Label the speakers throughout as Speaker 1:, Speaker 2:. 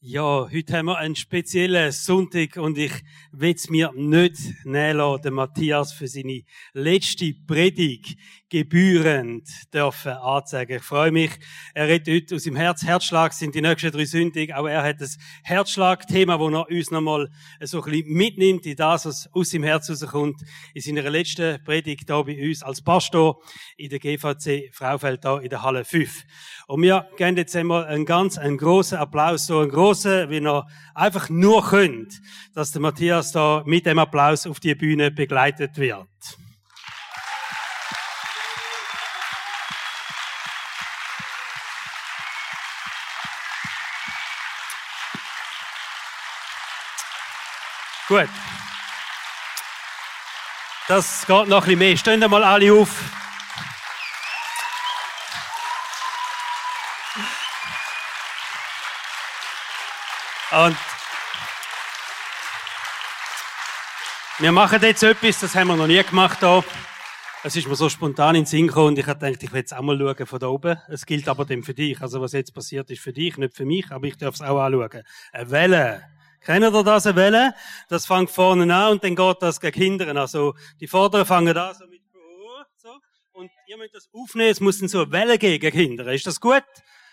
Speaker 1: Ja, heute haben wir einen speziellen Sonntag und ich will es mir nicht nehmen lassen, den Matthias für seine letzte Predigt gebührend dürfen anzeigen. Ich freue mich. Er redet heute aus dem Herz. Herzschlag sind die nächsten drei Sündig. Aber er hat das Herzschlag-Thema, wo er uns nochmal so ein bisschen mitnimmt in das, was aus dem Herz rauskommt, in seiner letzten Predigt hier bei uns als Pastor in der GVC Fraufeld da in der Halle 5. Und wir geben jetzt einmal einen ganz, einen großen Applaus, so einen großen, wie er einfach nur könnt, dass der Matthias da mit dem Applaus auf die Bühne begleitet wird. Gut. Das geht noch ein bisschen mehr. Stehen mal alle auf. Und wir machen jetzt etwas, das haben wir noch nie gemacht hier. Es ist mir so spontan in den Sinn gekommen und ich habe gedacht, ich will jetzt auch mal schauen von da oben. Es gilt aber dem für dich. Also was jetzt passiert ist für dich, nicht für mich, aber ich darf es auch anschauen. Eine Welle. Kennt ihr das, eine Welle? Das fängt vorne an und dann geht das gegen hinten. Also, die Vorderen fangen an so mit, so. Und ihr müsst das aufnehmen, es muss dann so eine Welle gehen gegen hinten. Ist das gut?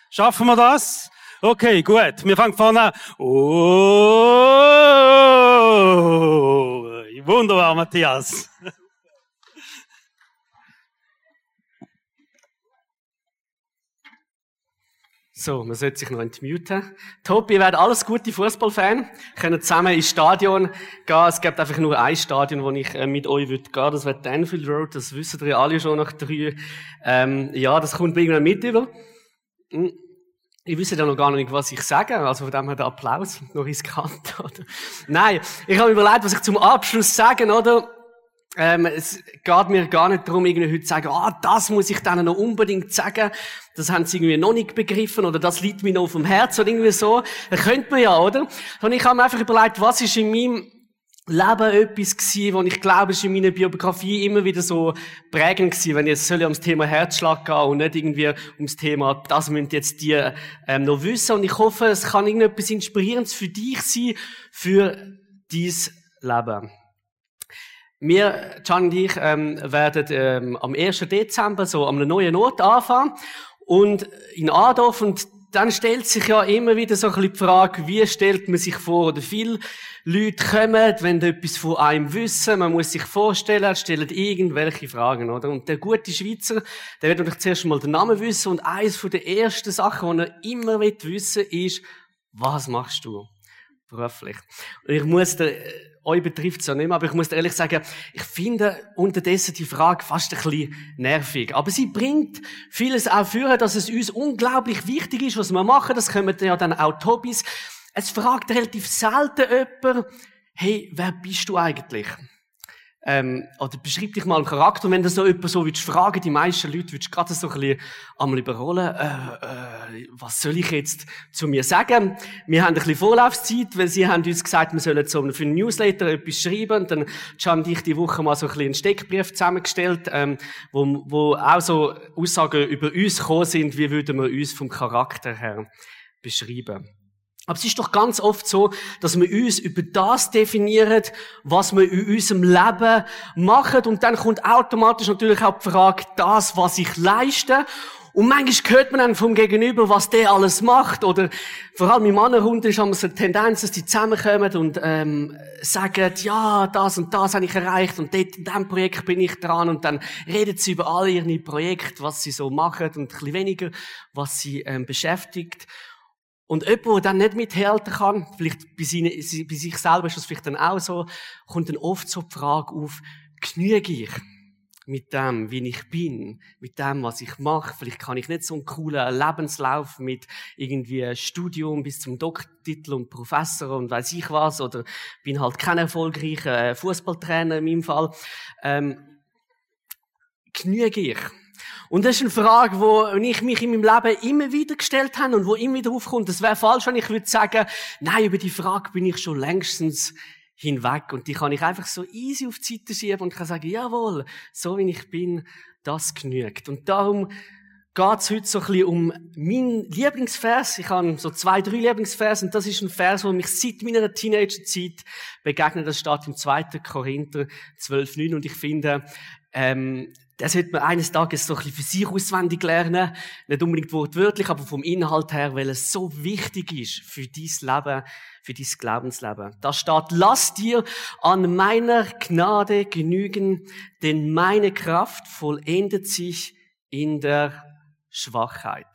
Speaker 1: Schaffen wir das? Okay, gut. Wir fangen vorne an. Oh, wunderbar, Matthias. So, man sollte sich noch entmuten. Top, ihr werdet alles gute Fußballfan. Können zusammen ins Stadion gehen. Es gibt einfach nur ein Stadion, wo ich äh, mit euch würde gehen. Das wäre Danfield Road. Das wissen ihr alle schon nach drei. Ähm, ja, das kommt irgendwann mit über. Hm. Ich wüsste ja noch gar nicht, was ich sage. Also von dem her der Applaus noch riskant, oder? Nein, ich habe überlegt, was ich zum Abschluss sagen, oder? Ähm, es geht mir gar nicht darum, irgendwie heute zu sagen, ah, das muss ich denen noch unbedingt sagen. Das haben sie irgendwie noch nicht begriffen oder das liegt mir noch auf dem Herz oder irgendwie so. Das könnte man ja, oder? Und ich habe mir einfach überlegt, was ist in meinem Leben etwas gewesen, wo ich glaube, ist in meiner Biografie immer wieder so prägend gewesen, wenn jetzt soll ums Thema Herzschlag gehen und nicht irgendwie ums Thema, das müssen jetzt die ähm, noch wissen. Und ich hoffe, es kann irgendetwas Inspirierendes für dich sein, für dein Leben. Wir, Can und ich, ähm, werden ähm, am 1. Dezember so einem neuen Ort anfangen und in Adorf und dann stellt sich ja immer wieder so ein bisschen die Frage, wie stellt man sich vor, oder viele Leute kommen, wenn etwas von einem wissen, man muss sich vorstellen, stellen irgendwelche Fragen, oder? Und der gute Schweizer, der wird natürlich zuerst mal den Namen wissen und eines der ersten Sachen, die er immer wissen will, ist, was machst du? Beruflich. Und ich muss dir, euch betrifft es ja nicht mehr, aber ich muss ehrlich sagen, ich finde unterdessen die Frage fast ein bisschen nervig. Aber sie bringt vieles auch führen, dass es uns unglaublich wichtig ist, was wir machen. Das kommen ja dann auch Hobbys. Es fragt relativ selten jemand, hey, wer bist du eigentlich? Ähm, oder beschreib dich mal einen Charakter. Und wenn du so jemand so willst fragen, die meisten Leute würdest gerade so ein bisschen einmal überrollen, äh, äh, was soll ich jetzt zu mir sagen? Wir haben ein bisschen Vorlaufzeit, weil sie haben uns gesagt, wir sollen so für einen Newsletter etwas schreiben. Und dann haben dich die Woche mal so ein bisschen einen Steckbrief zusammengestellt, ähm, wo, wo auch so Aussagen über uns gekommen sind, wie würden wir uns vom Charakter her beschreiben. Aber es ist doch ganz oft so, dass wir uns über das definieren, was wir in unserem Leben machen. Und dann kommt automatisch natürlich auch die Frage, das, was ich leiste. Und manchmal hört man dann vom Gegenüber, was der alles macht. Oder vor allem in Männerrunden haben wir so eine Tendenz, dass die zusammenkommen und ähm, sagen, ja, das und das habe ich erreicht und dort in diesem Projekt bin ich dran. Und dann reden sie über alle ihre Projekte, was sie so machen und ein bisschen weniger, was sie ähm, beschäftigt. Und jemand, der dann nicht mithalten kann, vielleicht bei, seine, bei sich selber ist das vielleicht dann auch so, kommt dann oft so die Frage auf, genüge ich mit dem, wie ich bin, mit dem, was ich mache. Vielleicht kann ich nicht so einen coolen Lebenslauf mit irgendwie Studium bis zum Doktortitel und Professor und weiß ich was, oder bin halt kein erfolgreicher äh, Fußballtrainer in meinem Fall. Ähm, genüge ich? Und das ist eine Frage, die ich mich in meinem Leben immer wieder gestellt habe und wo immer wieder aufkommt. Das wäre falsch, wenn ich würde sagen, nein, über die Frage bin ich schon längstens hinweg und die kann ich einfach so easy auf die Seite schieben und kann sagen, jawohl, so wie ich bin, das genügt. Und darum geht es heute so ein bisschen um meinen Lieblingsvers. Ich habe so zwei, drei Lieblingsvers und das ist ein Vers, wo mich seit meiner Teenagerzeit begegnet. Das steht im 2. Korinther 12,9 und ich finde, ähm, das sollte man eines Tages so ein bisschen für sich auswendig lernen. Nicht unbedingt wortwörtlich, aber vom Inhalt her, weil es so wichtig ist für dein Leben, für dein Glaubensleben. Da steht, lass dir an meiner Gnade genügen, denn meine Kraft vollendet sich in der Schwachheit.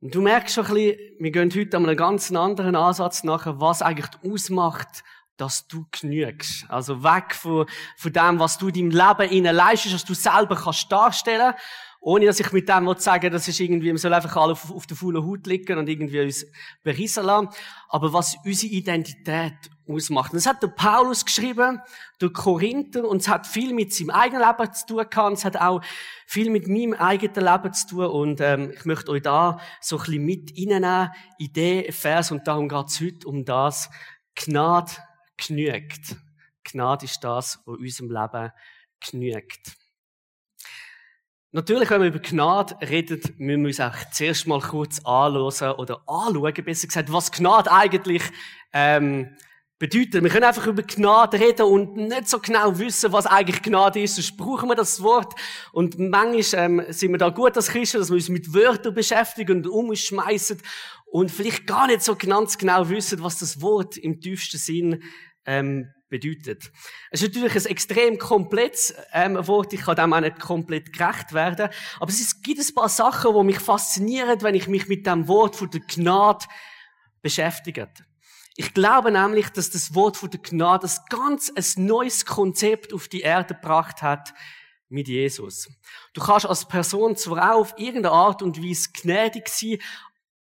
Speaker 1: Und du merkst schon ein bisschen, wir gehen heute an einen ganz anderen Ansatz nachher, was eigentlich ausmacht, dass du genügst. Also weg von, von dem, was du deinem Leben innen leistest, dass du selber kannst darstellen ohne dass ich mit dem sagen das ist irgendwie, man soll einfach alle auf, auf der faulen Haut liegen und irgendwie uns berissen lassen. Aber was unsere Identität ausmacht. das hat der Paulus geschrieben, der Korinther, und es hat viel mit seinem eigenen Leben zu tun gehabt, es hat auch viel mit meinem eigenen Leben zu tun, und ähm, ich möchte euch da so ein bisschen mit reinnehmen, in den Vers, und darum geht es heute um das, Gnade genügt. Gnade ist das, was unserem Leben genügt. Natürlich, wenn wir über Gnade reden, müssen wir uns auch zuerst mal kurz anschauen oder anschauen, besser gesagt, was Gnade eigentlich ähm, bedeutet. Wir können einfach über Gnade reden und nicht so genau wissen, was eigentlich Gnade ist. Sonst brauchen wir das Wort. Und manchmal ähm, sind wir da gut als Christen, dass wir uns mit Wörtern beschäftigen und umschmeißen und vielleicht gar nicht so ganz genau wissen, was das Wort im tiefsten Sinn ähm, bedeutet. Es ist natürlich ein extrem komplettes ähm, Wort, ich kann dem auch nicht komplett gerecht werden, aber es gibt ein paar Sachen, die mich faszinieren, wenn ich mich mit dem Wort von der Gnade beschäftige. Ich glaube nämlich, dass das Wort von der Gnade ein ganz ein neues Konzept auf die Erde gebracht hat mit Jesus. Du kannst als Person zwar auch auf irgendeine Art und Weise gnädig sein,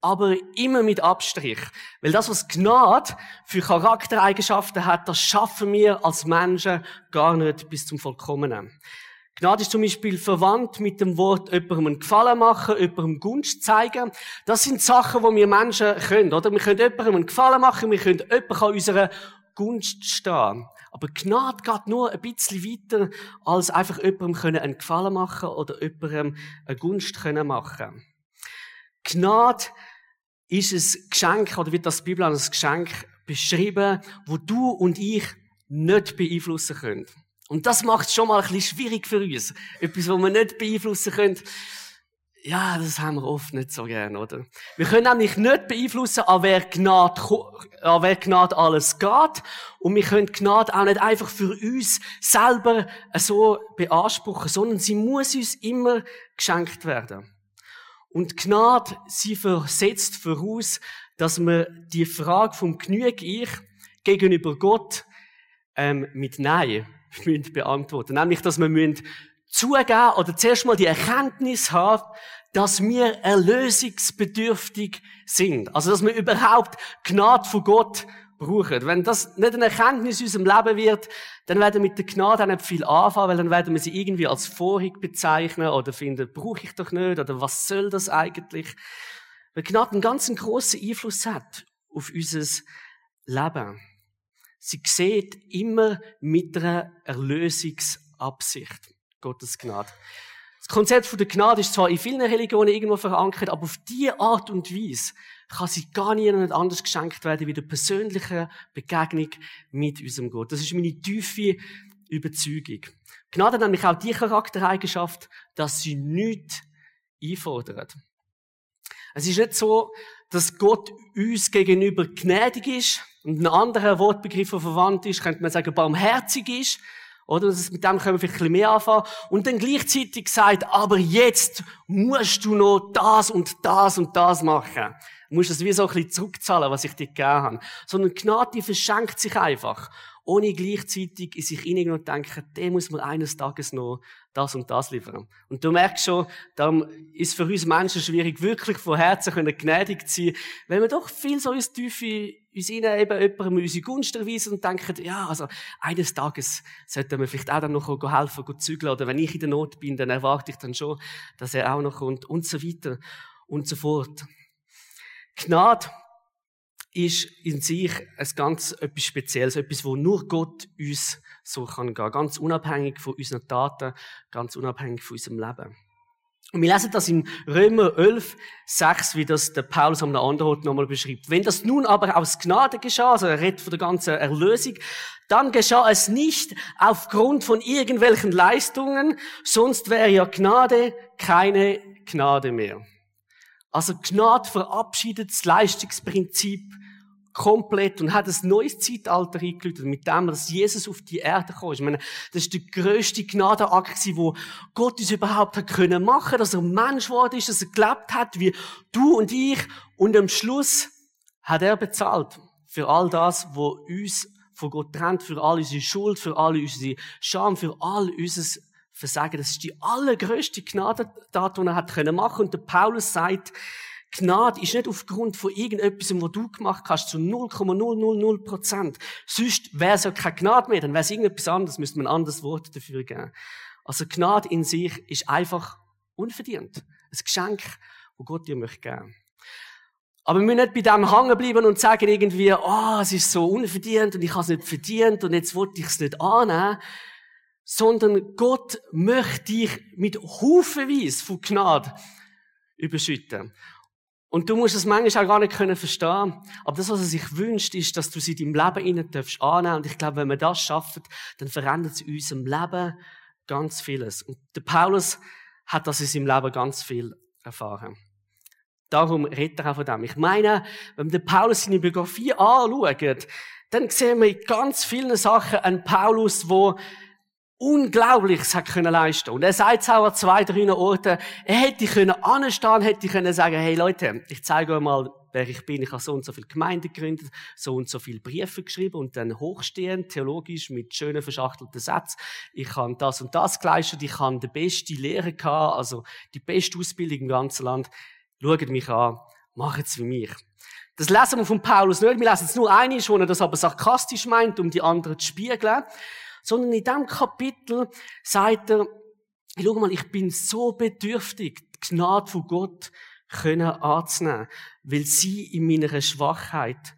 Speaker 1: aber immer mit Abstrich. Weil das, was Gnade für Charaktereigenschaften hat, das schaffen wir als Menschen gar nicht bis zum Vollkommenen. Gnade ist zum Beispiel verwandt mit dem Wort jemandem einen Gefallen machen, jemandem Gunst zeigen. Das sind Sachen, die wir Menschen können, oder? Wir können jemandem einen Gefallen machen, wir können jemandem an unserer Gunst stehen. Aber Gnade geht nur ein bisschen weiter, als einfach jemandem einen Gefallen machen oder jemandem eine Gunst machen Gnade ist ein Geschenk, oder wird das Bibel als Geschenk beschrieben, wo du und ich nicht beeinflussen können. Und das macht es schon mal ein bisschen schwierig für uns. Etwas, was wir nicht beeinflussen können. Ja, das haben wir oft nicht so gern, oder? Wir können nämlich nicht beeinflussen, an wer Gnade, an wer Gnade alles geht. Und wir können Gnade auch nicht einfach für uns selber so beanspruchen, sondern sie muss uns immer geschenkt werden. Und Gnade, sie versetzt voraus, dass wir die Frage vom Genüge ich gegenüber Gott ähm, mit Nein beantworten. Nämlich, dass wir zugeben oder zuerst mal die Erkenntnis haben, dass wir erlösungsbedürftig sind. Also, dass wir überhaupt Gnade von Gott brauchen. Wenn das nicht eine Erkenntnis in unserem Leben wird, dann werden wir mit der Gnade auch nicht viel anfangen, weil dann werden wir sie irgendwie als Vorhig bezeichnen oder finden, brauche ich doch nicht oder was soll das eigentlich? Weil Gnade einen ganz grossen Einfluss hat auf unser Leben. Sie sieht immer mit einer Erlösungsabsicht. Gottes Gnade. Das Konzept der Gnade ist zwar in vielen Religionen irgendwo verankert, aber auf diese Art und Weise kann sie gar nie anders geschenkt werden wie der persönliche Begegnung mit unserem Gott. Das ist meine tiefe Überzeugung. Gnade hat nämlich auch die Charaktereigenschaft, dass sie nichts einfordert. Es ist nicht so, dass Gott uns gegenüber gnädig ist und ein anderer Wortbegriff, verwandt ist, könnte man sagen, barmherzig ist, oder? Mit dem können wir vielleicht ein bisschen mehr anfangen. Und dann gleichzeitig sagt, aber jetzt musst du noch das und das und das machen. Du musst das wie so ein bisschen zurückzahlen, was ich dir gegeben habe. Sondern Gnade, verschenkt sich einfach. Ohne gleichzeitig in sich hinein und denken, der muss man eines Tages noch das und das liefern. Und du merkst schon, darum ist für uns Menschen schwierig, wirklich von Herzen gnädig zu sein, weil wir doch viel so ins Tiefe uns ihnen eben jemandem unsere Gunst erweisen und denken, ja, also, eines Tages sollten wir vielleicht auch dann noch helfen, gut zügeln, oder wenn ich in der Not bin, dann erwarte ich dann schon, dass er auch noch kommt, und so weiter, und so fort. Gnade ist in sich ein ganz etwas Spezielles, etwas, wo nur Gott uns so kann gehen, ganz unabhängig von unseren Taten, ganz unabhängig von unserem Leben. Und wir lesen das in Römer 11, 6, wie das der Paulus am anderen Ort nochmal beschreibt. Wenn das nun aber aus Gnade geschah, also er redet von der ganzen Erlösung, dann geschah es nicht aufgrund von irgendwelchen Leistungen, sonst wäre ja Gnade keine Gnade mehr. Also Gnade verabschiedet das Leistungsprinzip komplett und hat ein neues Zeitalter eingeläutet, mit dem, dass Jesus auf die Erde kam. Ich meine, das ist der grösste Gnadenakt, wo Gott uns überhaupt hat können machen, dass er Mensch geworden ist, dass er gelebt hat, wie du und ich. Und am Schluss hat er bezahlt für all das, wo uns von Gott trennt, für all unsere Schuld, für all unsere Scham, für all unser Versagen. Das ist die allergrößte Gnadentat, die er hat können machen. Und der Paulus sagt, Gnade ist nicht aufgrund von irgendetwas, was du gemacht hast, zu 0,000 Prozent. Sonst wäre es ja keine Gnade mehr, dann wäre es irgendetwas anderes, müsste man ein anderes Wort dafür geben. Also Gnade in sich ist einfach unverdient. Ein Geschenk, das Gott dir möchte geben. Aber wir müssen nicht bei dem hängen bleiben und sagen irgendwie, oh, es ist so unverdient und ich habe es nicht verdient und jetzt wollte ich es nicht annehmen. Sondern Gott möchte dich mit Haufenweise von Gnade überschütten. Und du musst es manchmal auch gar nicht können verstehen. Aber das, was er sich wünscht, ist, dass du sie in deinem Leben innen darfst annehmen. Und ich glaube, wenn wir das schaffen, dann verändert es in unserem Leben ganz vieles. Und der Paulus hat das in seinem Leben ganz viel erfahren. Darum redet er auch von dem. Ich meine, wenn wir Paulus seine Biografie anschauen, dann sehen wir in ganz vielen Sachen einen Paulus, wo Unglaubliches hat können leisten. Und er sagt es auch an zwei, drei Orten, er hätte können anstehen, hätte können sagen, hey Leute, ich zeige euch mal, wer ich bin. Ich habe so und so viele Gemeinden gegründet, so und so viele Briefe geschrieben und dann hochstehend, theologisch, mit schönen verschachtelten Sätzen. Ich habe das und das geleistet, ich habe die beste Lehre gehabt, also die beste Ausbildung im ganzen Land. Schaut mich an, macht es wie mich. Das lesen wir von Paulus nicht. Wir lesen es nur einiges, wo er das aber sarkastisch meint, um die anderen zu spiegeln sondern in diesem Kapitel sagt er, schau mal, ich bin so bedürftig, die Gnade von Gott können anzunehmen, weil sie in meiner Schwachheit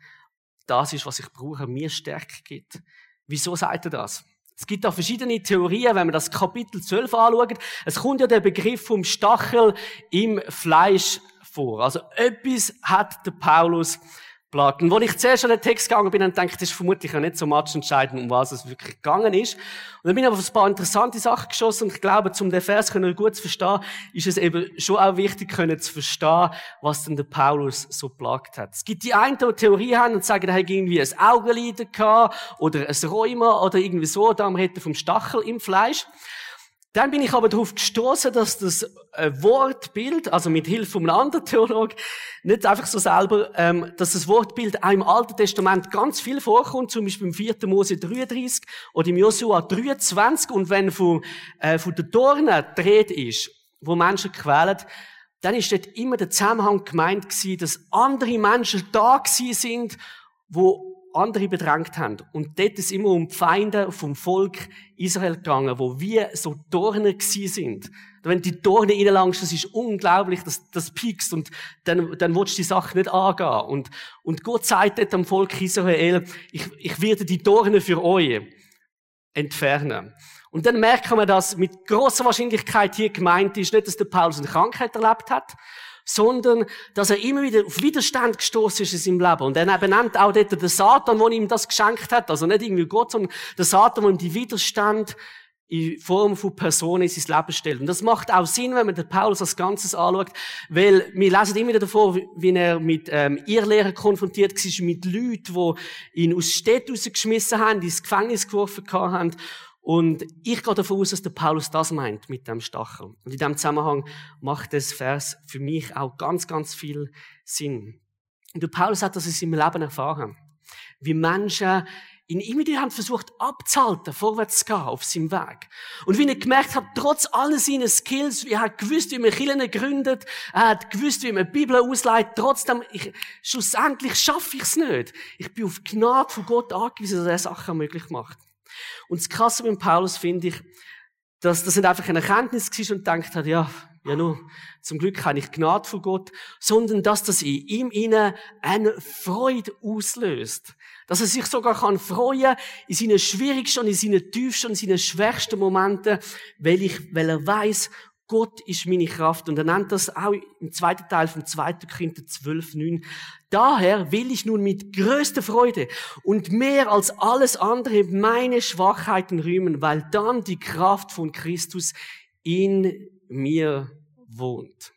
Speaker 1: das ist, was ich brauche, mir Stärke gibt. Wieso sagt er das? Es gibt da verschiedene Theorien, wenn man das Kapitel 12 anschaut. Es kommt ja der Begriff vom Stachel im Fleisch vor. Also etwas hat der Paulus plagt. Und als ich zuerst an den Text gegangen bin, dann dachte ich, das ist vermutlich ja nicht so entscheidend, um was es wirklich gegangen ist. Und dann bin ich auf ein paar interessante Sachen geschossen und ich glaube, um den Vers gut zu verstehen, ist es eben schon auch wichtig, können zu verstehen, was denn der Paulus so plagt hat. Es gibt die einen, die Theorie haben und sagen, er hat irgendwie ein Augenlider gehabt oder ein Rheuma oder irgendwie so, da redet vom Stachel im Fleisch. Dann bin ich aber darauf gestoßen, dass das äh, Wortbild, also mit Hilfe von einem anderen Theolog, nicht einfach so selber, ähm, dass das Wortbild auch im Alten Testament ganz viel vorkommt, zum Beispiel im 4. Mose 33 oder im Josua 23 und wenn von, äh, von den Dornen dreht ist, wo Menschen quälen, dann ist dort immer der Zusammenhang gemeint gewesen, dass andere Menschen da gewesen sind, wo andere bedrängt haben. Und dort ist immer um die Feinde vom Volk Israel gegangen, wo wir so Dornen gsi sind. Wenn die Dornen reinlangst, das ist unglaublich, das, das piekst und dann, dann willst du die Sache nicht angehen. Und, und Gott sagt dort am Volk Israel, ich, ich werde die Dornen für euch entfernen. Und dann merken wir, dass mit großer Wahrscheinlichkeit hier gemeint ist, nicht, dass der Paulus eine Krankheit erlebt hat, sondern dass er immer wieder auf Widerstand gestoßen ist in seinem Leben. Und er benennt auch dort den Satan, der ihm das geschenkt hat. Also nicht irgendwie Gott, sondern der Satan, der ihm die Widerstand in Form von Personen in sein Leben stellt. Und das macht auch Sinn, wenn man den Paulus als Ganzes anschaut, weil wir lesen immer wieder davor, wie er mit ähm, Irrlehrern konfrontiert war, mit Leuten, die ihn aus Städten rausgeschmissen haben, ins Gefängnis geworfen haben und ich gehe davon aus, dass der Paulus das meint mit dem Stachel. Und in diesem Zusammenhang macht das Vers für mich auch ganz, ganz viel Sinn. Und der Paulus hat das in seinem Leben erfahren. Wie Menschen ihn immer wieder haben versucht abzuhalten, vorwärts zu gehen auf seinem Weg. Und wie er gemerkt hat, trotz all seiner Skills, er hat gewusst, wie man Kirchen gründet, er hat gewusst, wie man die Bibel ausleitet, trotzdem, ich, schlussendlich schaffe ich es nicht. Ich bin auf Gnade von Gott angewiesen, dass er Sachen möglich macht. Und das Krasse beim Paulus finde ich, dass das nicht einfach eine Erkenntnis war und denkt hat, ja, ja nur, zum Glück habe ich Gnade von Gott, sondern dass das in ihm innen eine Freude auslöst. Dass er sich sogar kann freuen in seinen schwierigsten in seinen tiefsten in seinen schwächsten Momenten, weil, ich, weil er weiß, Gott ist meine Kraft. Und er nennt das auch im zweiten Teil vom 2. Korinther 12, 9. Daher will ich nun mit größter Freude und mehr als alles andere meine Schwachheiten rühmen, weil dann die Kraft von Christus in mir wohnt.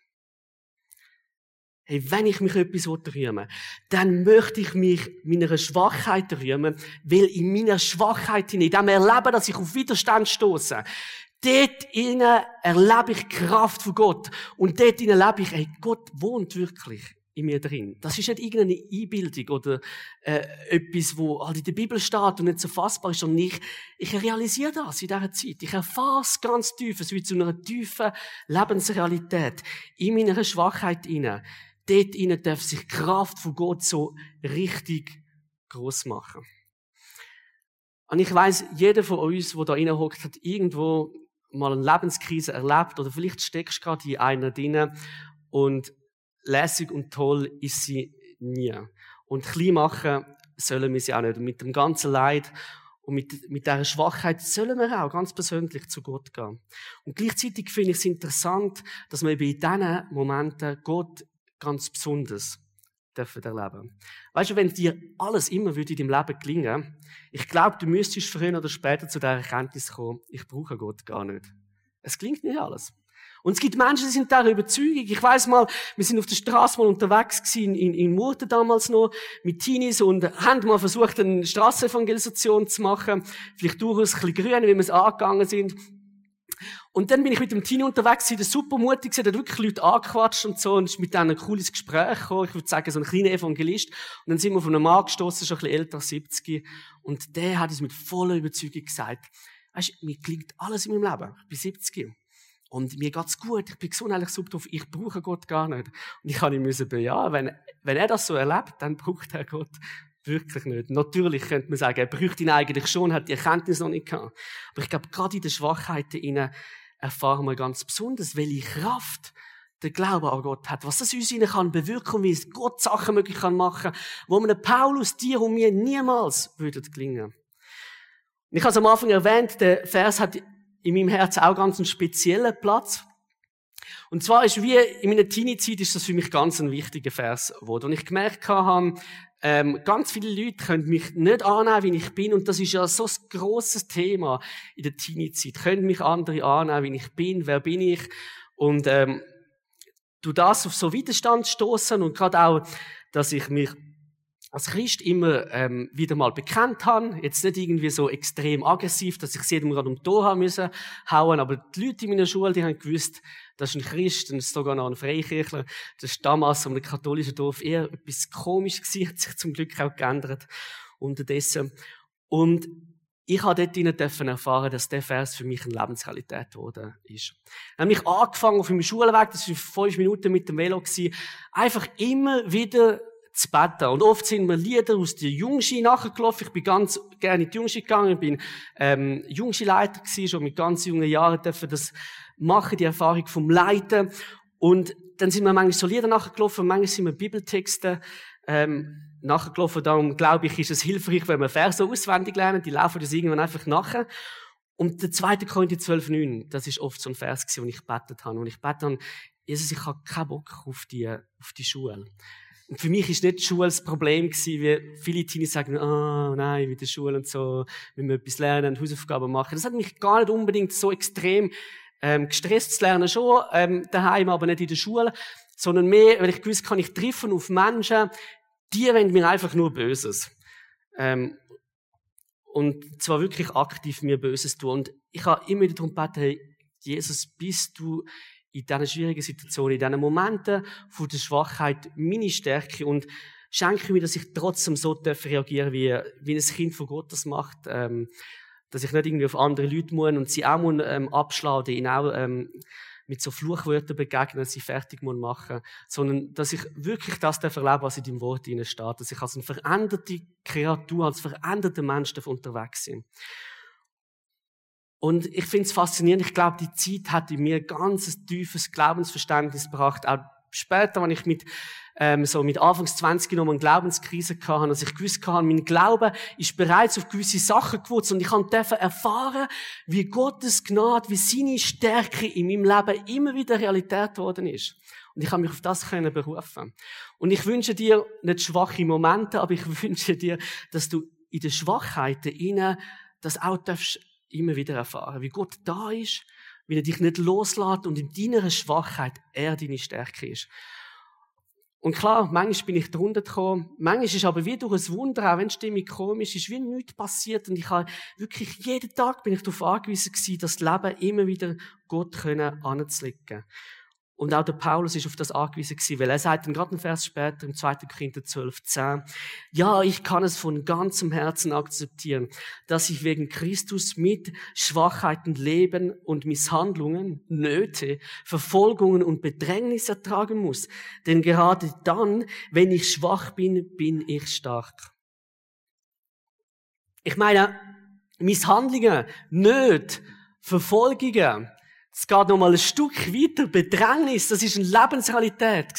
Speaker 1: Hey, wenn ich mich etwas rühmen dann möchte ich mich meiner Schwachheit rühmen, weil in meiner Schwachheit, in dem Erleben, dass ich auf Widerstand stoße, dort innen erlebe ich Kraft von Gott. Und dort innen erlebe ich, hey, Gott wohnt wirklich in mir drin. Das ist nicht irgendeine Einbildung oder äh, etwas, wo halt in der Bibel steht und nicht so fassbar ist, sondern ich, ich realisiere das in dieser Zeit. Ich erfahre es ganz tief, es wird zu einer tiefen Lebensrealität in meiner Schwachheit inne dort innen darf sich die Kraft von Gott so richtig groß machen. Und ich weiß, jeder von uns, der da innen hockt, hat irgendwo mal eine Lebenskrise erlebt oder vielleicht steckst du gerade in einer drin und lässig und toll ist sie nie. Und klein machen sollen wir sie auch nicht. Und mit dem ganzen Leid und mit, mit dieser Schwachheit sollen wir auch ganz persönlich zu Gott gehen. Und gleichzeitig finde ich es interessant, dass wir bei diesen Momenten Gott ganz Besonderes dürfen erleben. Weißt du, wenn dir alles immer würde in deinem Leben gelingen, ich glaube, du müsstest früher oder später zu der Erkenntnis kommen, ich brauche Gott gar nicht. Es klingt nicht alles. Und es gibt Menschen, die sind der Überzeugung. Ich weiß mal, wir sind auf der Straße mal unterwegs gewesen, in, in Murten damals noch, mit Teenies und haben mal versucht, eine Straßenevangelisation zu machen. Vielleicht durchaus ein bisschen grün, wie wir es angegangen sind. Und dann bin ich mit dem Tino unterwegs, der super mutig, der hat wirklich Leute angequatscht und so, und ist mit denen ein cooles Gespräch gekommen. Ich würde sagen, so ein kleiner Evangelist. Und dann sind wir auf einen Mann gestoßen, schon ein bisschen älter, 70. Und der hat uns mit voller Überzeugung gesagt, weißt, mir klingt alles in meinem Leben. Ich bin 70. Und mir geht's gut, ich bin gesundheitlich super drauf, ich brauche Gott gar nicht. Und ich kann ihm müssen bejahen, wenn, wenn er das so erlebt, dann braucht er Gott Wirklich nicht. Natürlich könnte man sagen, er bräuchte ihn eigentlich schon, hat die Erkenntnis noch nicht gehabt. Aber ich glaube, gerade in den Schwachheiten innen erfahren wir ganz besonders, welche Kraft der Glaube an Gott hat, was das uns ihnen kann bewirken wie es Gott Sachen möglich kann machen, wo man Paulus, dir und mir niemals würde gelingen. Ich habe es am Anfang erwähnt, der Vers hat in meinem Herz auch ganz einen speziellen Platz. Und zwar ist wie in meiner Teenie-Zeit ist das für mich ganz ein wichtiger Vers geworden. Und ich gemerkt habe, ähm, ganz viele Leute können mich nicht annehmen, wie ich bin. Und das ist ja so ein grosses Thema in der Teenie-Zeit. Können mich andere annehmen, wie ich bin? Wer bin ich? Und ähm, du das auf so Widerstand stoßen und gerade auch, dass ich mich als Christ immer ähm, wieder mal bekannt habe. Jetzt nicht irgendwie so extrem aggressiv, dass ich jedem gerade um die Tor haben müssen hauen, aber die Leute in meiner Schule, die haben gewusst, das ist ein Christ, und sogar noch ein Freikirchler. Das ist damals um den katholischen Dorf eher etwas komisch gewesen, hat sich zum Glück auch geändert unterdessen. Und ich habe dort ihnen erfahren, dass der Vers für mich eine Lebensrealität geworden ist. Ich habe mich angefangen auf meinem Schulweg, das war fünf Minuten mit dem Velo, einfach immer wieder zu beten. Und oft sind mir Lieder aus der Jungschi nachgelaufen. Ich bin ganz gerne in die Jungschi gegangen, ich bin ähm, Jungschi-Leiter gewesen, schon mit ganz jungen Jahren dürfen das machen, die Erfahrung vom Leiten. Und dann sind wir manchmal so Lieder nachgelaufen, manchmal sind wir Bibeltexte ähm, nachgelaufen. Darum glaube ich, ist es hilfreich, wenn wir Verse auswendig lernen, die laufen das irgendwann einfach nachher. Und der zweite Korinther 12,9, das ist oft so ein Vers wo ich betet habe. Und ich bete dann, Jesus, ich habe keinen Bock auf die, auf die Schule. Und für mich ist nicht die Schule das Problem gewesen, wie viele Teenies sagen, ah, oh, nein, wie die Schule und so, wenn wir etwas lernen, Hausaufgaben machen. Das hat mich gar nicht unbedingt so extrem ähm, gestresst zu lernen schon, ähm, daheim, aber nicht in der Schule, sondern mehr, weil ich gewusst kann ich treffen auf Menschen, die wollen mir einfach nur Böses. Ähm, und zwar wirklich aktiv mir Böses tun. Und ich habe immer wieder darum gebeten, hey, Jesus, bist du in diesen schwierigen Situationen, in diesen Momenten von der Schwachheit meine Stärke und schenke mir, dass ich trotzdem so reagieren wie, wie ein Kind von Gott das macht. Ähm, dass ich nicht irgendwie auf andere Leute muss und sie auch muss, ähm, abschlagen, ihnen auch ähm, mit so Fluchwörtern begegnen, sie fertig muss machen, sondern dass ich wirklich das erlebe, was in deinem Wort steht, dass ich als eine veränderte Kreatur, als veränderter Mensch unterwegs bin. Und ich finde es faszinierend. Ich glaube, die Zeit hat in mir ein ganz tiefes Glaubensverständnis gebracht, auch später, wenn ich mit ähm, so mit Anfangs 20 noch eine Glaubenskrise hatte, dass ich gewusst habe, mein Glaube ist bereits auf gewisse Sachen gewurzelt und ich durfte erfahren, wie Gottes Gnade, wie seine Stärke in meinem Leben immer wieder Realität geworden ist. Und ich habe mich auf das können berufen. Und ich wünsche dir nicht schwache Momente, aber ich wünsche dir, dass du in den Schwachheiten inne das auch immer wieder erfahren, wie Gott da ist, wie er dich nicht loslässt und in deiner Schwachheit er deine Stärke ist. Und klar, manchmal bin ich drunter gekommen. Manchmal ist aber wie durch ein Wunder, auch wenn die Stimmung komisch ist, wie nichts passiert. Und ich habe wirklich jeden Tag bin ich darauf angewiesen gewesen, das Leben immer wieder Gott können anzulegen. Und auch der Paulus ist auf das angewiesen gewesen, weil er sagt dann gerade einen Vers später im 2. Korinther 12, 10, ja, ich kann es von ganzem Herzen akzeptieren, dass ich wegen Christus mit Schwachheiten, Leben und Misshandlungen, Nöte, Verfolgungen und Bedrängnis ertragen muss. Denn gerade dann, wenn ich schwach bin, bin ich stark. Ich meine, Misshandlungen, Nöte, Verfolgungen, es geht noch mal ein Stück weiter. Bedrängnis, das ist eine Lebensrealität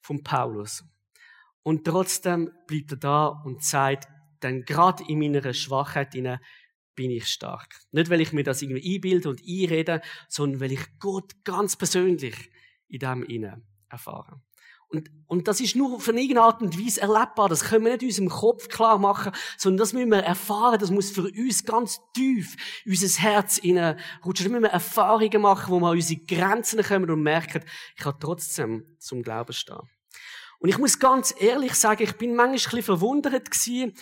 Speaker 1: von Paulus. Und trotzdem bleibt er da und sagt, denn gerade in meiner Schwachheit bin ich stark. Nicht, weil ich mir das irgendwie einbilde und einrede, sondern weil ich Gott ganz persönlich in dem erfahre. Und, und das ist nur eine irgendeine Art und Weise erlebbar. Das können wir nicht in unserem Kopf klar machen, sondern das müssen wir erfahren. Das muss für uns ganz tief in unser Herz rutschen. Da müssen wir Erfahrungen machen, wo wir an unsere Grenzen kommen und merken, ich kann trotzdem zum Glauben stehen. Und ich muss ganz ehrlich sagen, ich bin manchmal ein bisschen verwundert gewesen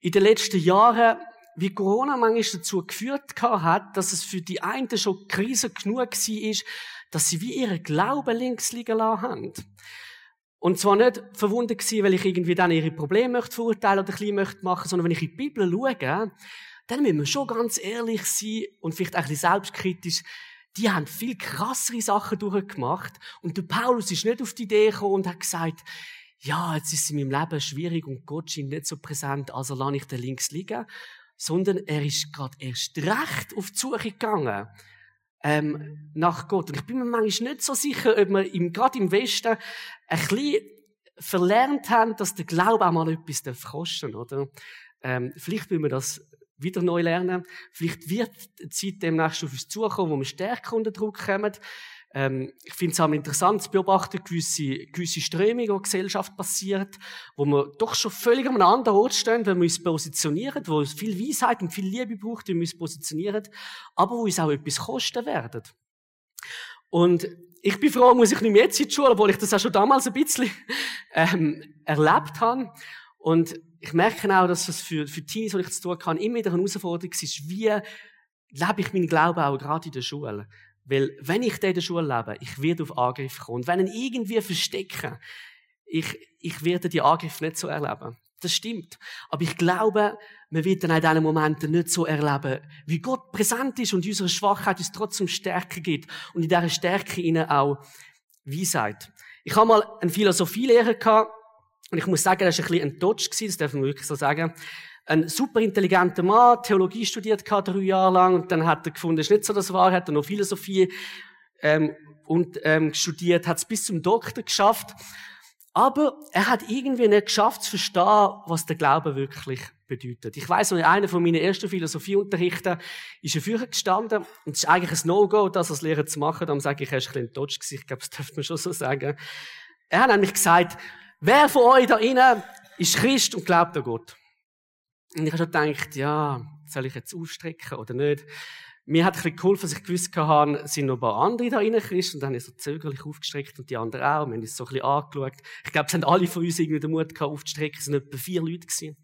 Speaker 1: in den letzten Jahren, wie Corona manchmal dazu geführt hat, dass es für die einen schon Krise genug war, dass sie wie ihren Glauben links liegen lassen haben. Und zwar nicht verwundert gewesen, weil ich irgendwie dann ihre Probleme möchte verurteilen oder klein möchte machen, sondern wenn ich in die Bibel schaue, dann müssen wir schon ganz ehrlich sein und vielleicht auch ein bisschen selbstkritisch. Die haben viel krassere Sachen durchgemacht. Und der Paulus ist nicht auf die Idee gekommen und hat gesagt, ja, jetzt ist es in meinem Leben schwierig und Gott scheint nicht so präsent, also lasse ich den links liegen. Sondern er ist gerade erst recht auf die Suche gegangen ähm, nach Gott. Und ich bin mir manchmal nicht so sicher, ob wir im, gerade im Westen ein bisschen verlernt haben, dass der Glaube auch mal etwas kosten darf, oder? Ähm, vielleicht will wir das wieder neu lernen. Vielleicht wird die Zeit demnächst auf uns zukommen, wo wir stärker unter Druck kommen. Ähm, ich finde es auch interessant zu beobachten, gewisse, gewisse Strömungen, die Gesellschaft passiert, wo wir doch schon völlig an einem anderen Ort stehen, wenn wir uns positionieren, wo es viel Weisheit und viel Liebe braucht, wenn wir uns positionieren, aber wo uns auch etwas kosten werden. Und ich bin froh, muss ich nicht mehr jetzt in die Schule, obwohl ich das auch schon damals ein bisschen ähm, erlebt habe. Und ich merke auch, dass es für, für Teens, die ich zu tun kann, immer wieder eine Herausforderung ist, wie lebe ich meinen Glauben auch gerade in der Schule. Weil, wenn ich in der Schule lebe, ich werde auf Angriff kommen. Und wenn ich ihn irgendwie verstecke, ich, ich werde die Angriffe nicht so erleben. Das stimmt. Aber ich glaube, man wird dann in diesen Momenten nicht so erleben, wie Gott präsent ist und unsere Schwachheit uns trotzdem Stärke gibt. Und in dieser Stärke ihnen auch Weisheit. Ich habe mal einen Philosophielehrer gehabt, und ich muss sagen, er war ein bisschen enttäuscht das darf man wirklich so sagen ein super intelligenter Mann, Theologie studiert hat, drei Jahre lang, und dann hat er gefunden, ist nicht so das Wahrheit, hat er noch Philosophie ähm, und ähm, studiert, hat es bis zum Doktor geschafft. Aber er hat irgendwie nicht geschafft zu verstehen, was der Glaube wirklich bedeutet. Ich weiß in einer von meinen ersten Philosophieunterrichten ist er früher gestanden und es ist eigentlich ein No-Go, das als Lehrer zu machen. Darum sage ich, er ist ein bisschen enttäuscht Ich glaube, das dürfte man schon so sagen. Er hat nämlich gesagt, wer von euch da innen ist Christ und glaubt an Gott? Und ich habe schon gedacht, ja, soll ich jetzt ausstrecken oder nicht? Mir hat ein bisschen geholfen, dass ich gewusst habe, sind noch ein paar andere da rein Christ, und dann habe ich so zögerlich aufgestreckt und die anderen auch. Wir haben uns so ein bisschen angeschaut. Ich glaube, es haben alle von uns irgendwie den Mut gehabt, aufzustrecken. Es waren etwa vier Leute gewesen.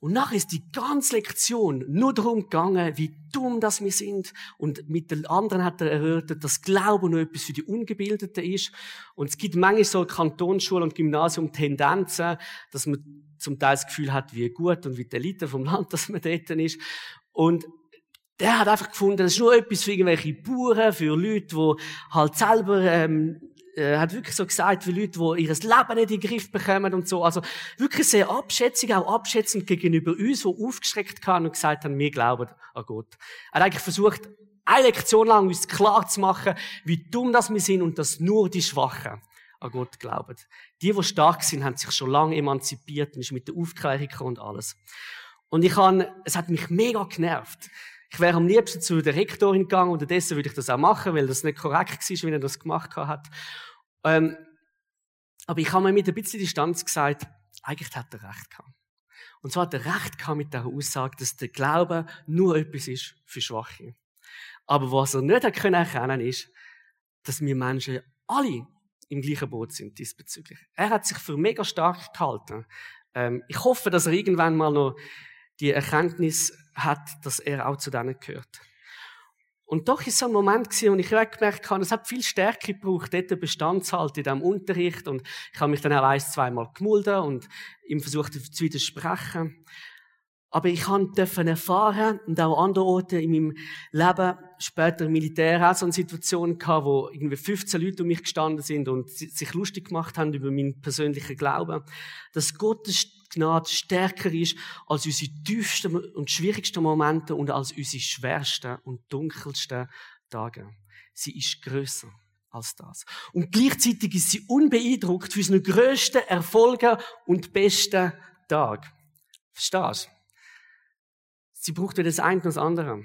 Speaker 1: Und nachher ist die ganze Lektion nur darum gegangen, wie dumm das wir sind. Und mit den anderen hat er erörtert, dass Glauben nur etwas für die Ungebildeten ist. Und es gibt manchmal so Kantonsschule und Gymnasium Tendenzen, dass man zum Teil das Gefühl hat, wie gut und wie die Elite vom Land, dass man dort ist. Und der hat einfach gefunden, das ist nur etwas für irgendwelche Bauern, für Leute, die halt selber, ähm, äh, hat wirklich so gesagt, für Leute, die ihr Leben nicht in den Griff bekommen und so. Also wirklich sehr abschätzig, auch abschätzend gegenüber uns, die aufgestreckt haben und gesagt haben, wir glauben an Gott. Er hat eigentlich versucht, eine Lektion lang uns klar zu machen, wie dumm das wir sind und dass nur die Schwachen an Gott glauben. Die, die stark sind, haben sich schon lange emanzipiert und ist mit der Aufklärung und alles. Und ich habe, es hat mich mega genervt. Ich wäre am liebsten zu der Rektorin gegangen, und unterdessen würde ich das auch machen, weil das nicht korrekt war, wie er das gemacht hat. Ähm, aber ich habe mir mit ein bisschen Distanz gesagt, eigentlich hat er recht gehabt. Und zwar hat er recht gehabt mit der Aussage, dass der Glaube nur etwas ist für Schwache. Aber was er nicht erkennen ist, dass wir Menschen alle im gleichen Boot sind diesbezüglich. Er hat sich für mega stark gehalten. Ähm, ich hoffe, dass er irgendwann mal noch die Erkenntnis hat, dass er auch zu denen gehört. Und doch ist so ein Moment gewesen, wo ich gemerkt habe, es hat viel Stärke gebraucht, dort Bestand zu halten in diesem Unterricht. Und ich habe mich dann auch ein, zweimal gemulden und ihm versucht zu widersprechen. Aber ich durfte erfahren und auch an anderen Orten in meinem Leben, später im Militär, auch so eine Situation gehabt, wo irgendwie 15 Leute um mich gestanden sind und sich lustig gemacht haben über meinen persönlichen Glauben, dass Gottes Gnade stärker ist als unsere tiefsten und schwierigsten Momente und als unsere schwersten und dunkelsten Tage. Sie ist größer als das. Und gleichzeitig ist sie unbeeindruckt für unsere grössten Erfolge und besten Tag. Verstehst du? Sie braucht weder das eine noch das andere.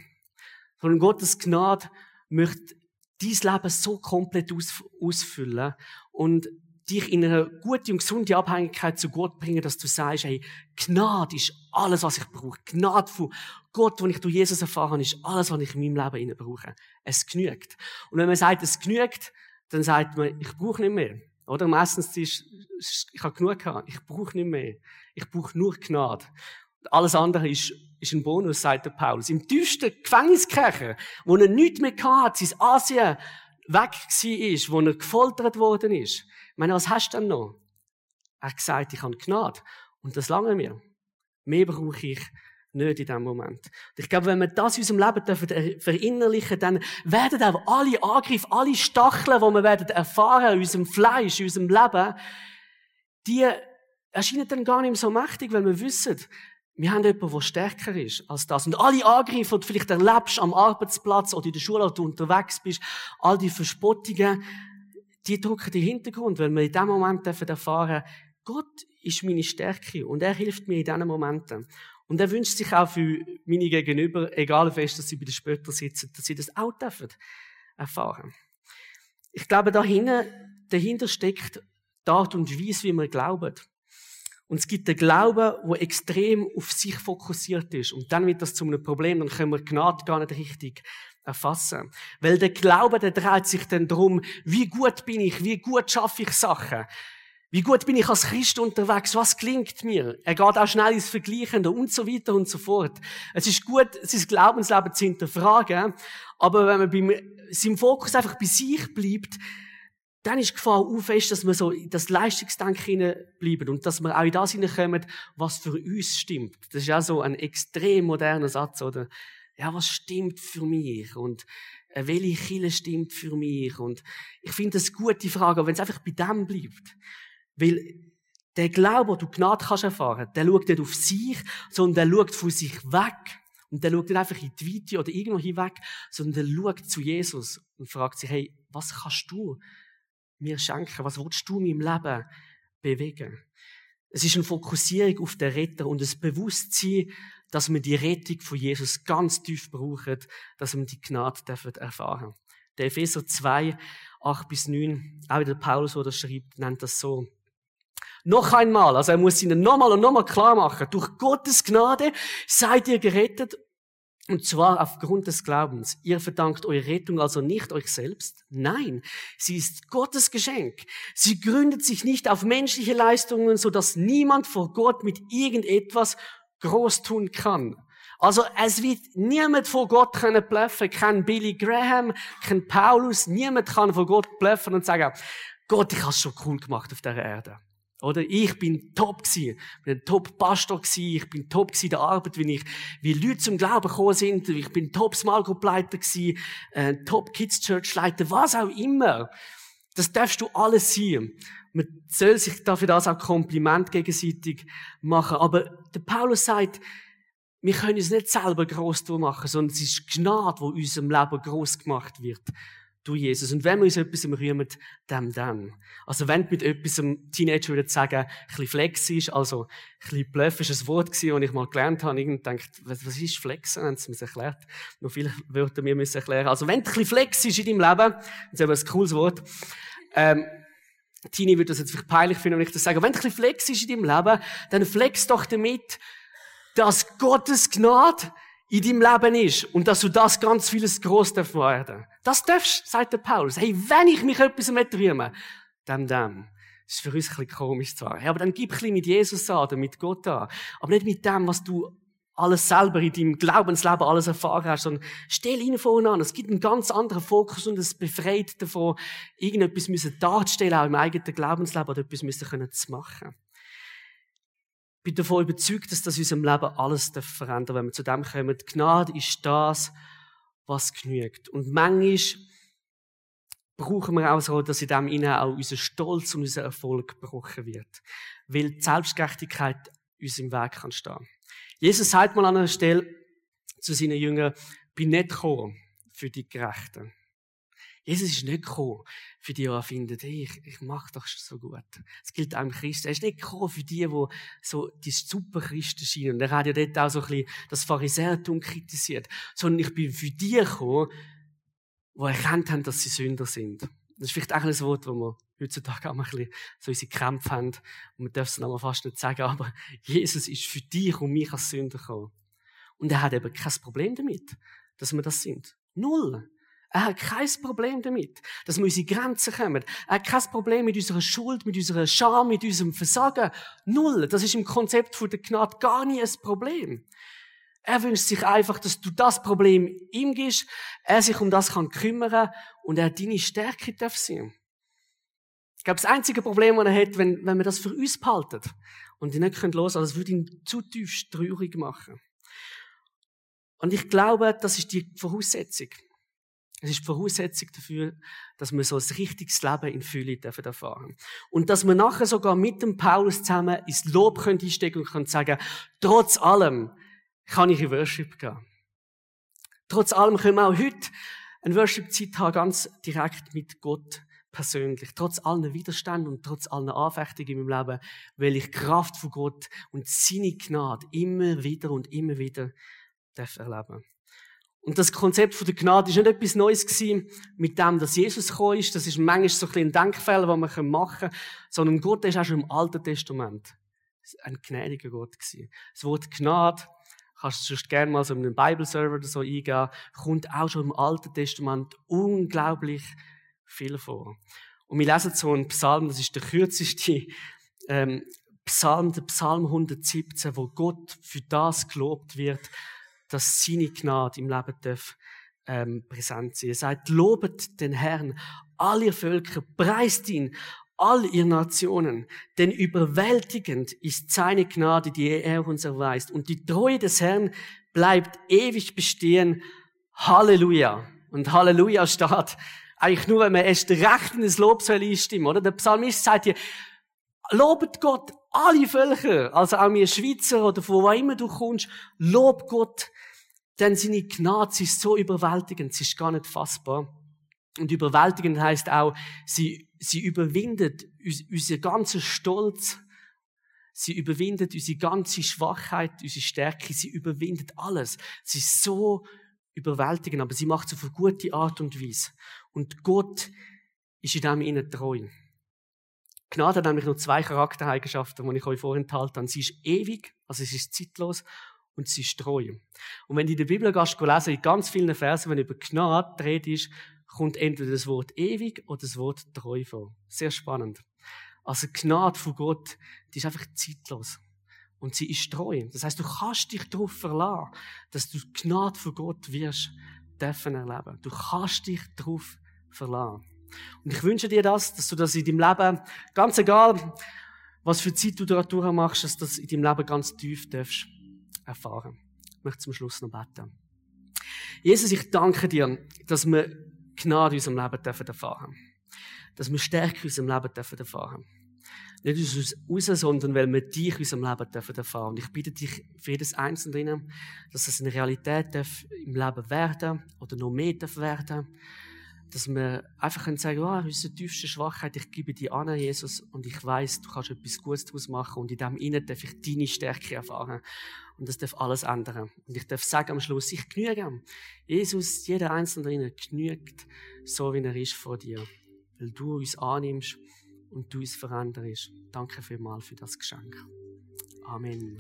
Speaker 1: Sondern Gottes Gnade möchte dein Leben so komplett aus, ausfüllen und dich in eine gute und gesunde Abhängigkeit zu Gott bringen, dass du sagst, hey, Gnade ist alles, was ich brauche. Gnade von Gott, wenn ich durch Jesus erfahren habe, ist alles, was ich in meinem Leben brauche. Es genügt. Und wenn man sagt, es genügt, dann sagt man, ich brauche nicht mehr. Oder meistens ist, ich habe genug gehabt, ich brauche nicht mehr. Ich brauche nur Gnade. Alles andere ist, ist ein Bonus, sagt der Paulus. Im tiefsten Gefängniskirche, wo er nichts mehr hatte, sein Asien weg war, wo er gefoltert worden ist. Ich meine, was hast du denn noch? Er hat gesagt, ich habe Gnade. Und das lange mir. Mehr brauche ich nicht in diesem Moment. Und ich glaube, wenn wir das in unserem Leben verinnerlichen, dann werden auch alle Angriffe, alle Stacheln, die wir werden erfahren in unserem Fleisch, in unserem Leben, die erscheinen dann gar nicht mehr so mächtig, weil wir wissen, wir haben jemanden, der stärker ist als das. Und alle Angriffe, die du vielleicht erlebst am Arbeitsplatz oder in der Schule, wo du unterwegs bist, all die Verspottungen, die drücken den Hintergrund, weil wir in dem Moment erfahren Gott ist meine Stärke und er hilft mir in diesen Momenten. Und er wünscht sich auch für meine Gegenüber, egal fest, dass sie bei den Spöttern sitzen, dass sie das auch dürfen erfahren. Ich glaube, dahinter, dahinter steckt die Art und Weise, wie wir glauben. Und es gibt einen Glauben, der extrem auf sich fokussiert ist. Und dann wird das zu einem Problem, dann können wir Gnade gar nicht richtig erfassen. Weil der Glaube, der dreht sich dann darum, wie gut bin ich, wie gut schaffe ich Sachen. Wie gut bin ich als Christ unterwegs? Was klingt mir? Er geht auch schnell ins Vergleichen und so weiter und so fort. Es ist gut, sein Glaubensleben zu hinterfragen, aber wenn man beim, seinem Fokus einfach bei sich bleibt, dann ist die Gefahr auch fest, dass wir so in das Leistungsdenken bleiben und dass wir auch in das hineinkommen, was für uns stimmt. Das ist ja so ein extrem moderner Satz, oder? Ja, was stimmt für mich? Und äh, welche Kille stimmt für mich? Und ich finde das eine gute Frage, wenn es einfach bei dem bleibt. Weil der Glaube, den du Gnade kannst erfahren, der schaut nicht auf sich, sondern der schaut von sich weg. Und der schaut nicht einfach in die Weite oder irgendwo hinweg, sondern der schaut zu Jesus und fragt sich, hey, was kannst du mir schenken? Was willst du in meinem Leben bewegen? Es ist eine Fokussierung auf den Retter und das Bewusstsein, dass wir die Rettung von Jesus ganz tief brauchen, dass wir die Gnade erfahren dürfen. Der Epheser 2, 8 bis 9, auch der Paulus, der das schreibt, nennt das so. Noch einmal, also er muss ihnen nochmal und nochmal klar machen, durch Gottes Gnade seid ihr gerettet und zwar aufgrund des Glaubens. Ihr verdankt eure Rettung also nicht euch selbst. Nein, sie ist Gottes Geschenk. Sie gründet sich nicht auf menschliche Leistungen, so dass niemand vor Gott mit irgendetwas groß tun kann. Also es wird niemand vor Gott können bluffen. Kein Billy Graham, kein Paulus. Niemand kann vor Gott bluffen und sagen, Gott, ich habe schon cool gemacht auf der Erde. Oder ich bin top. Ich bin ein Top-Pastor gewesen. Ich bin top gewesen in der Arbeit, wie ich, wie Leute zum Glauben gekommen sind. Ich bin top Small Group Leiter gewesen, äh, top Kids Church Leiter, was auch immer. Das darfst du alles sein. Man soll sich dafür das auch Kompliment gegenseitig machen. Aber der Paulus sagt, wir können es nicht selber gross machen, sondern es ist Gnade, wo unserem Leben gross gemacht wird du Jesus. Und wenn wir uns etwas rühmen, dem dann. Also wenn du mit etwas einem Teenager würde sagen, ein bisschen Flex ist, also ein bisschen Bluff ist ein Wort gewesen, das ich mal gelernt habe, und denkt, was, was ist Flexen? Haben sie mir erklärt. Noch viele Wörter mir müssen erklären. Also wenn du ein bisschen Flex ist in deinem Leben, das ist eben ein cooles Wort, ähm, Tini würde das jetzt vielleicht peinlich finden, wenn ich das sage. Wenn du ein bisschen Flex ist in deinem Leben, dann flex doch damit, dass Gottes Gnade in deinem Leben ist und dass du das ganz vieles groß darf werden. Das darfst, sagt der Paulus. Hey, wenn ich mich etwas mitrühme, dann, dann. Das ist für uns ein bisschen komisch zwar. Hey, aber dann gib ein bisschen mit Jesus an oder mit Gott an. Aber nicht mit dem, was du alles selber in deinem Glaubensleben alles erfahren hast, sondern stell ihn vorne an. Es gibt einen ganz anderen Fokus und es befreit davon, irgendetwas darzustellen, auch im eigenen Glaubensleben oder etwas müssen können zu machen bin davon überzeugt, dass das in unserem Leben alles verändern wenn wir zu dem kommen. Die Gnade ist das, was genügt. Und manchmal brauchen wir auch so, dass in dem innen auch unser Stolz und unser Erfolg gebrochen wird. Weil die Selbstgerechtigkeit uns im Weg kann stehen. Jesus sagt mal an einer Stelle zu seinen Jüngern, bin nicht gekommen für die Gerechten, Jesus ist nicht gekommen für die, die finden, hey, ich, ich mache doch so gut. Es gilt im Christen. Er ist nicht gekommen für die, die so die super Christen scheinen. Und er hat ja dort auch so ein bisschen das Pharisäertum kritisiert. Sondern ich bin für die gekommen, die erkannt haben, dass sie Sünder sind. Das ist vielleicht auch ein Wort, wo wir heutzutage auch mal ein bisschen so unsere Kämpfe haben. Und man darf es noch fast nicht sagen, aber Jesus ist für dich und mich als Sünder gekommen. Und er hat eben kein Problem damit, dass wir das sind. Null. Er hat kein Problem damit, dass wir unsere Grenzen kommen. Er hat kein Problem mit unserer Schuld, mit unserer Scham, mit unserem Versagen. Null. Das ist im Konzept der Gnade gar nie ein Problem. Er wünscht sich einfach, dass du das Problem ihm gibst, er sich um das kann kümmern und er deine Stärke darf sein. Ich glaube, das einzige Problem, das er hat, wenn, wenn wir das für uns behalten und ihn nicht los, also das würde ihn zu tief traurig machen. Und ich glaube, das ist die Voraussetzung. Es ist die Voraussetzung dafür, dass wir so ein richtiges Leben in Fülle dürfen erfahren. Und dass wir nachher sogar mit dem Paulus zusammen ins Lob können einsteigen und können sagen, trotz allem kann ich in Worship gehen. Trotz allem können wir auch heute eine Worship-Zeit haben, ganz direkt mit Gott persönlich. Trotz allen Widerständen und trotz allen Anfechtungen in meinem Leben, weil ich Kraft von Gott und seine Gnade immer wieder und immer wieder erleben darf und das Konzept von der Gnade ist nicht etwas Neues gewesen, mit dem, dass Jesus gekommen ist. Das ist manchmal so ein, bisschen ein Denkfehler, den wir machen können. Sondern Gott ist auch schon im Alten Testament ein gnädiger Gott gewesen. Das Wort Gnade, kannst du sonst gerne mal so in einen Bible-Server oder so eingehen, kommt auch schon im Alten Testament unglaublich viel vor. Und wir lesen so einen Psalm, das ist der kürzeste ähm, Psalm, der Psalm 117, wo Gott für das gelobt wird, dass seine Gnade im Leben darf, ähm, präsent sein. Er sagt, lobet den Herrn, all ihr Völker, preist ihn, all ihr Nationen, denn überwältigend ist seine Gnade, die er uns erweist. Und die Treue des Herrn bleibt ewig bestehen. Halleluja. Und Halleluja steht eigentlich nur, wenn man erst recht in das Lob soll einstimmen, oder? Der Psalmist sagt hier, lobet Gott, alle Völker, also auch wir Schweizer oder von wo immer du kommst, lob Gott, denn seine Gnade sie ist so überwältigend, sie ist gar nicht fassbar. Und überwältigend heißt auch, sie, sie überwindet unser ganzer Stolz, sie überwindet unsere ganze Schwachheit, unsere Stärke, sie überwindet alles. Sie ist so überwältigend, aber sie macht es auf eine gute Art und Weise. Und Gott ist in dem ihnen treu. Gnade hat nämlich nur zwei Charaktereigenschaften, die ich euch vorenthalte. Sie ist ewig, also sie ist zeitlos und sie ist treu. Und wenn du in der Bibel gehst, lesen, in ganz vielen Versen, wenn über Gnade dreht ist, kommt entweder das Wort ewig oder das Wort treu vor. Sehr spannend. Also Gnade von Gott, die ist einfach zeitlos. Und sie ist treu. Das heißt, du kannst dich darauf verlassen, dass du Gnade von Gott wirst dürfen erleben. Du kannst dich darauf verlassen. Und ich wünsche dir das, dass du das in deinem Leben, ganz egal, was für Zeit du da durchmachst, dass du das in deinem Leben ganz tief darfst erfahren. Ich möchte zum Schluss noch beten. Jesus, ich danke dir, dass wir Gnade in unserem Leben dürfen erfahren. Dass wir Stärke in unserem Leben dürfen erfahren. Nicht aus uns sondern weil wir dich in unserem Leben dürfen erfahren. Und ich bitte dich für jedes Einzelne, dass es eine Realität darf im Leben werden oder noch mehr darf werden dass wir einfach können sagen, oh, unsere tiefste Schwachheit, ich gebe dir an, Jesus, und ich weiß, du kannst etwas Gutes daraus machen, und in dem Innen darf ich deine Stärke erfahren. Und das darf alles ändern. Und ich darf sagen am Schluss, ich genüge. Jesus, jeder Einzelne drinnen genügt, so wie er ist vor dir. Weil du uns annimmst und du uns veränderst. Danke vielmals für das Geschenk. Amen.